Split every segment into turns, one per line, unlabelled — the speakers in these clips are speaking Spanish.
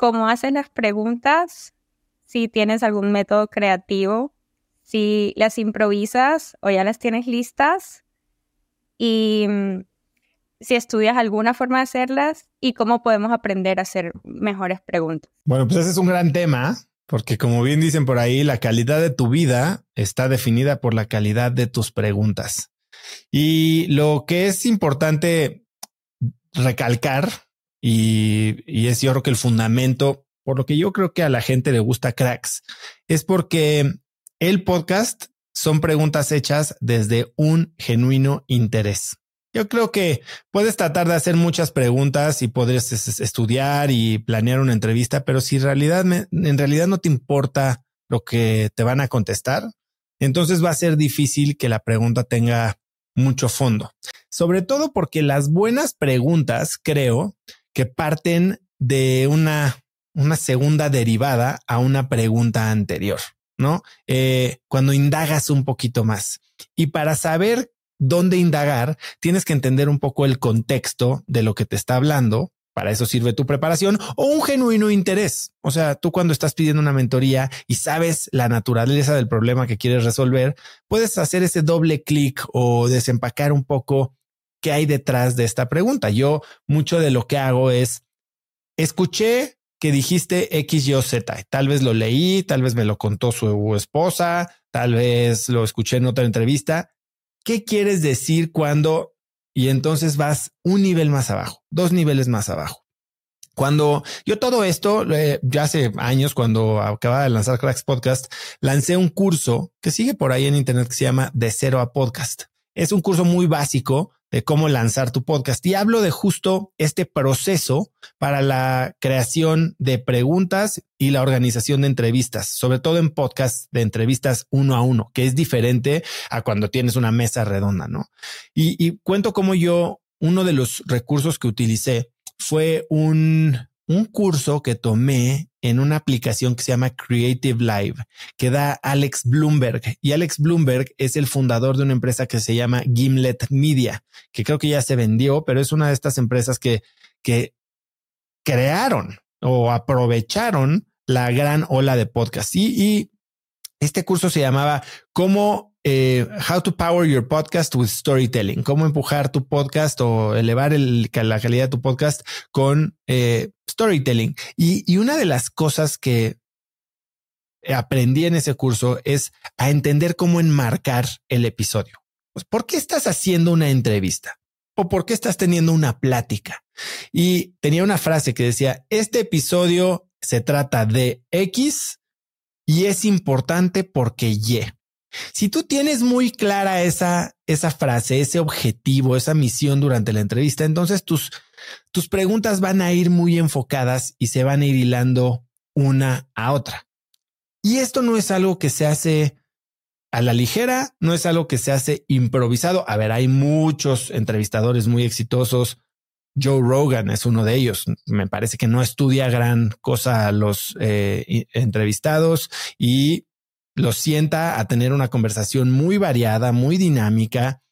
cómo haces las preguntas, si tienes algún método creativo, si las improvisas o ya las tienes listas y mm, si estudias alguna forma de hacerlas y cómo podemos aprender a hacer mejores preguntas.
Bueno, pues ese es un gran tema, porque como bien dicen por ahí, la calidad de tu vida está definida por la calidad de tus preguntas. Y lo que es importante recalcar, y, es yo creo que el fundamento, por lo que yo creo que a la gente le gusta cracks, es porque el podcast son preguntas hechas desde un genuino interés. Yo creo que puedes tratar de hacer muchas preguntas y podrías estudiar y planear una entrevista, pero si en realidad, en realidad no te importa lo que te van a contestar, entonces va a ser difícil que la pregunta tenga mucho fondo. Sobre todo porque las buenas preguntas creo que parten de una, una segunda derivada a una pregunta anterior, ¿no? Eh, cuando indagas un poquito más. Y para saber dónde indagar, tienes que entender un poco el contexto de lo que te está hablando. Para eso sirve tu preparación o un genuino interés. O sea, tú cuando estás pidiendo una mentoría y sabes la naturaleza del problema que quieres resolver, puedes hacer ese doble clic o desempacar un poco qué hay detrás de esta pregunta. Yo mucho de lo que hago es escuché que dijiste X, Y o Z. Tal vez lo leí, tal vez me lo contó su esposa, tal vez lo escuché en otra entrevista. ¿Qué quieres decir cuando? Y entonces vas un nivel más abajo, dos niveles más abajo. Cuando yo todo esto, ya hace años, cuando acababa de lanzar Cracks Podcast, lancé un curso que sigue por ahí en Internet que se llama De Cero a Podcast. Es un curso muy básico de cómo lanzar tu podcast. Y hablo de justo este proceso para la creación de preguntas y la organización de entrevistas, sobre todo en podcast de entrevistas uno a uno, que es diferente a cuando tienes una mesa redonda, ¿no? Y, y cuento cómo yo, uno de los recursos que utilicé fue un, un curso que tomé en una aplicación que se llama Creative Live, que da Alex Bloomberg. Y Alex Bloomberg es el fundador de una empresa que se llama Gimlet Media, que creo que ya se vendió, pero es una de estas empresas que, que crearon o aprovecharon la gran ola de podcast. Y, y este curso se llamaba Cómo eh, how to Power Your Podcast with Storytelling, cómo empujar tu podcast o elevar la calidad de tu podcast con eh, storytelling. Y, una de las cosas que aprendí en ese curso es a entender cómo enmarcar el episodio. Pues, ¿por qué estás haciendo una entrevista? ¿O por qué estás teniendo una plática? Y tenía una frase que decía, este episodio se trata de X y es importante porque Y. Si tú tienes muy clara esa, esa frase, ese objetivo, esa misión durante la entrevista, entonces tus, tus preguntas van a ir muy enfocadas y se van a ir hilando una a otra. Y esto no es algo que se hace a la ligera, no es algo que se hace improvisado. A ver, hay muchos entrevistadores muy exitosos. Joe Rogan es uno de ellos. Me parece que no estudia gran cosa a los eh, entrevistados y los sienta a tener una conversación muy variada, muy dinámica,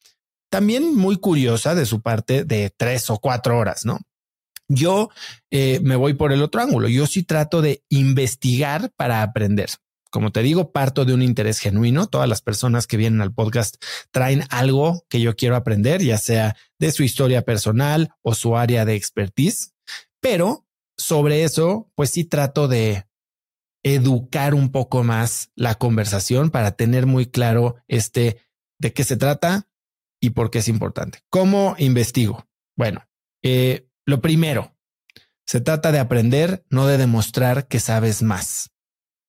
también muy curiosa de su parte de tres o cuatro horas, ¿no? Yo eh, me voy por el otro ángulo. Yo sí trato de investigar para aprender. Como te digo, parto de un interés genuino. Todas las personas que vienen al podcast traen algo que yo quiero aprender, ya sea de su historia personal o su área de expertise. Pero sobre eso, pues sí trato de educar un poco más la conversación para tener muy claro este de qué se trata y por qué es importante. ¿Cómo investigo? Bueno, eh, lo primero, se trata de aprender, no de demostrar que sabes más.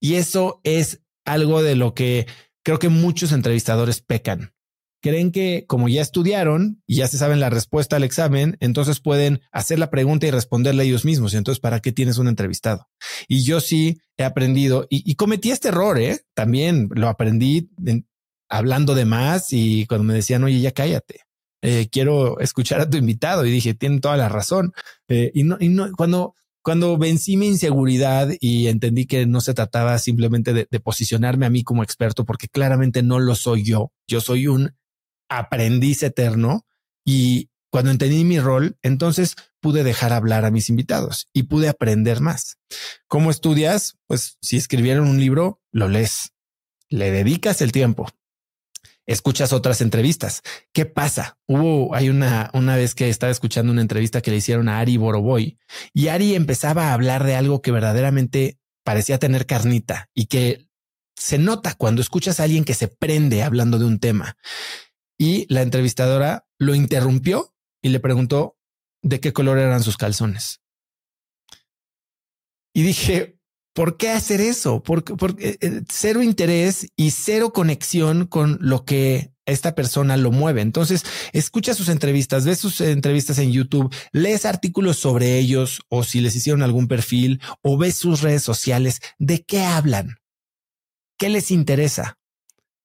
Y eso es algo de lo que creo que muchos entrevistadores pecan creen que como ya estudiaron y ya se saben la respuesta al examen, entonces pueden hacer la pregunta y responderle ellos mismos. Entonces, ¿para qué tienes un entrevistado? Y yo sí he aprendido y, cometí este error, ¿eh? También lo aprendí hablando de más y cuando me decían, oye, ya cállate. Eh, quiero escuchar a tu invitado y dije, tienen toda la razón. Eh, y no, y no, cuando, cuando vencí mi inseguridad y entendí que no se trataba simplemente de, posicionarme a mí como experto, porque claramente no lo soy yo. Yo soy un aprendiz eterno y cuando entendí mi rol, entonces pude dejar hablar a mis invitados y pude aprender más. ¿Cómo estudias? Pues si escribieron un libro, lo lees, le dedicas el tiempo, escuchas otras entrevistas. ¿Qué pasa? Hubo, hay una, una vez que estaba escuchando una entrevista que le hicieron a Ari Boroboy y Ari empezaba a hablar de algo que verdaderamente parecía tener carnita y que se nota cuando escuchas a alguien que se prende hablando de un tema. Y la entrevistadora lo interrumpió y le preguntó de qué color eran sus calzones. Y dije, ¿por qué hacer eso? Porque, porque eh, cero interés y cero conexión con lo que esta persona lo mueve. Entonces, escucha sus entrevistas, ves sus entrevistas en YouTube, lees artículos sobre ellos o si les hicieron algún perfil o ves sus redes sociales, ¿de qué hablan? ¿Qué les interesa?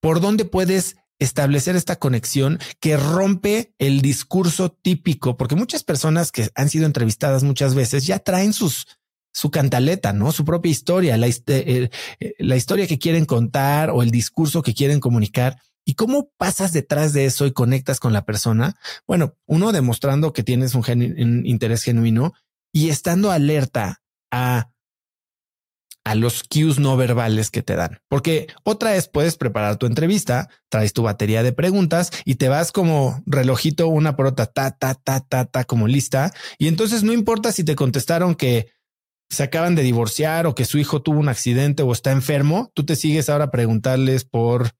¿Por dónde puedes establecer esta conexión que rompe el discurso típico, porque muchas personas que han sido entrevistadas muchas veces ya traen sus su cantaleta, ¿no? Su propia historia, la, eh, eh, la historia que quieren contar o el discurso que quieren comunicar. ¿Y cómo pasas detrás de eso y conectas con la persona? Bueno, uno demostrando que tienes un, un interés genuino y estando alerta a a los cues no verbales que te dan. Porque otra vez puedes preparar tu entrevista, traes tu batería de preguntas y te vas como relojito una por otra, ta, ta, ta, ta, ta, como lista. Y entonces no importa si te contestaron que se acaban de divorciar o que su hijo tuvo un accidente o está enfermo, tú te sigues ahora a preguntarles por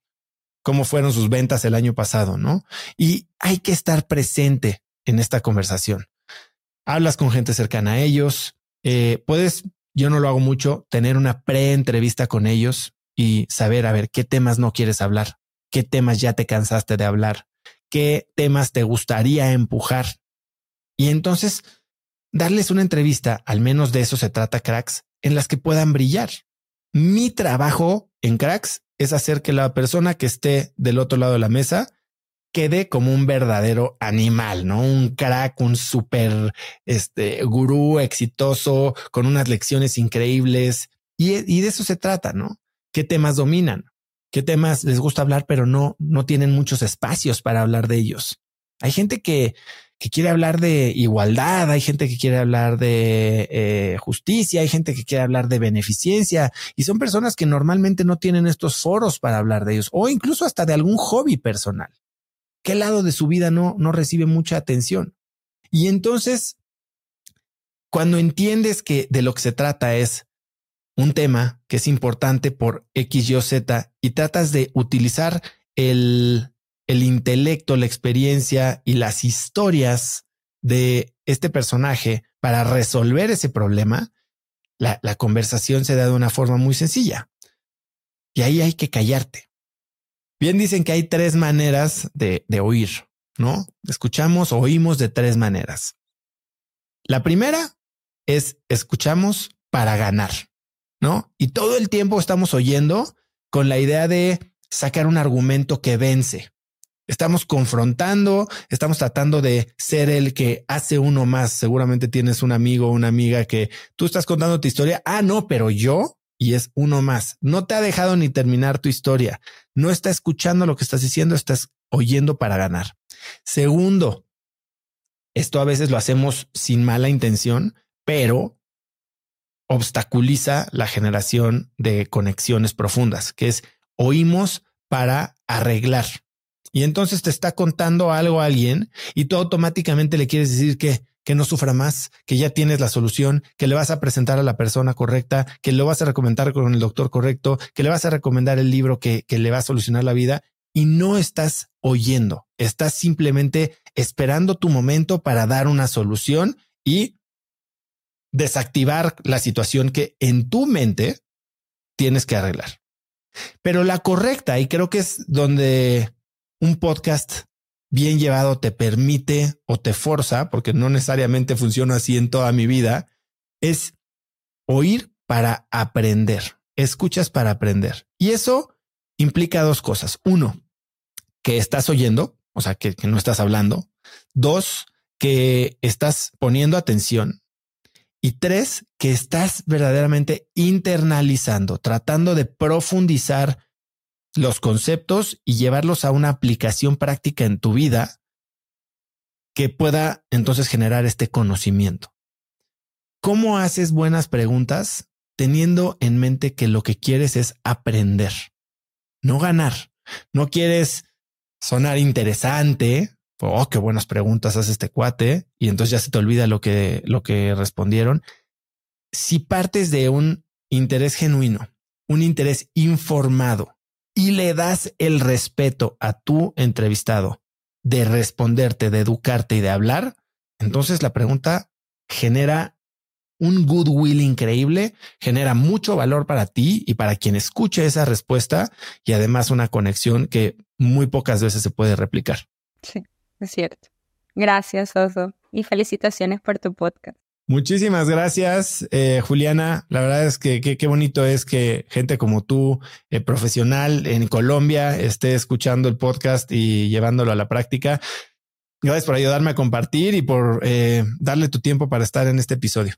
cómo fueron sus ventas el año pasado, ¿no? Y hay que estar presente en esta conversación. Hablas con gente cercana a ellos, eh, puedes yo no lo hago mucho, tener una pre-entrevista con ellos y saber, a ver, qué temas no quieres hablar, qué temas ya te cansaste de hablar, qué temas te gustaría empujar. Y entonces, darles una entrevista, al menos de eso se trata, cracks, en las que puedan brillar. Mi trabajo en cracks es hacer que la persona que esté del otro lado de la mesa quede como un verdadero animal, ¿no? Un crack, un super este, gurú exitoso con unas lecciones increíbles. Y, de eso se trata, ¿no? ¿Qué temas dominan? ¿Qué temas les gusta hablar, pero no, no tienen muchos espacios para hablar de ellos? Hay gente que, que quiere hablar de igualdad, hay gente que quiere hablar de eh, justicia, hay gente que quiere hablar de beneficencia y son personas que normalmente no tienen estos foros para hablar de ellos o incluso hasta de algún hobby personal qué lado de su vida no, no recibe mucha atención. Y entonces, cuando entiendes que de lo que se trata es un tema que es importante por X, Y Z y tratas de utilizar el, el intelecto, la experiencia y las historias de este personaje para resolver ese problema, la, la conversación se da de una forma muy sencilla. Y ahí hay que callarte. Bien dicen que hay tres maneras de, oír, ¿no? Escuchamos oímos de tres maneras. La primera es escuchamos para ganar, ¿no? Y todo el tiempo estamos oyendo con la idea de sacar un argumento que vence. Estamos confrontando, estamos tratando de ser el que hace uno más. Seguramente tienes un amigo o una amiga que tú estás contando tu historia. Ah, no, pero yo y es uno más. No te ha dejado ni terminar tu historia. No está escuchando lo que estás diciendo, estás oyendo para ganar. Segundo, esto a veces lo hacemos sin mala intención, pero obstaculiza la generación de conexiones profundas, que es oímos para arreglar. Y entonces te está contando algo a alguien y tú automáticamente le quieres decir que que no sufra más, que ya tienes la solución, que le vas a presentar a la persona correcta, que lo vas a recomendar con el doctor correcto, que le vas a recomendar el libro que, que le va a solucionar la vida y no estás oyendo, estás simplemente esperando tu momento para dar una solución y desactivar la situación que en tu mente tienes que arreglar. Pero la correcta, y creo que es donde un podcast bien llevado te permite o te forza, porque no necesariamente funciona así en toda mi vida, es oír para aprender. Escuchas para aprender. Y eso implica dos cosas. Uno, que estás oyendo, o sea, que, no estás hablando. Dos, que estás poniendo atención. Y tres, que estás verdaderamente internalizando, tratando de profundizar los conceptos y llevarlos a una aplicación práctica en tu vida que pueda entonces generar este conocimiento. ¿Cómo haces buenas preguntas teniendo en mente que lo que quieres es aprender, no ganar? No quieres sonar interesante. Oh, qué buenas preguntas hace este cuate. Y entonces ya se te olvida lo que, lo que respondieron. Si partes de un interés genuino, un interés informado y le das el respeto a tu entrevistado de responderte, de educarte y de hablar, entonces la pregunta genera un goodwill increíble, genera mucho valor para ti y para quien escuche esa respuesta y además una conexión que muy pocas veces se puede replicar.
Sí, es cierto. Gracias, Oso, y felicitaciones por tu podcast.
Muchísimas gracias, eh, Juliana. La verdad es que qué bonito es que gente como tú, eh, profesional en Colombia, esté escuchando el podcast y llevándolo a la práctica. Gracias por ayudarme a compartir y por eh, darle tu tiempo para estar en este episodio.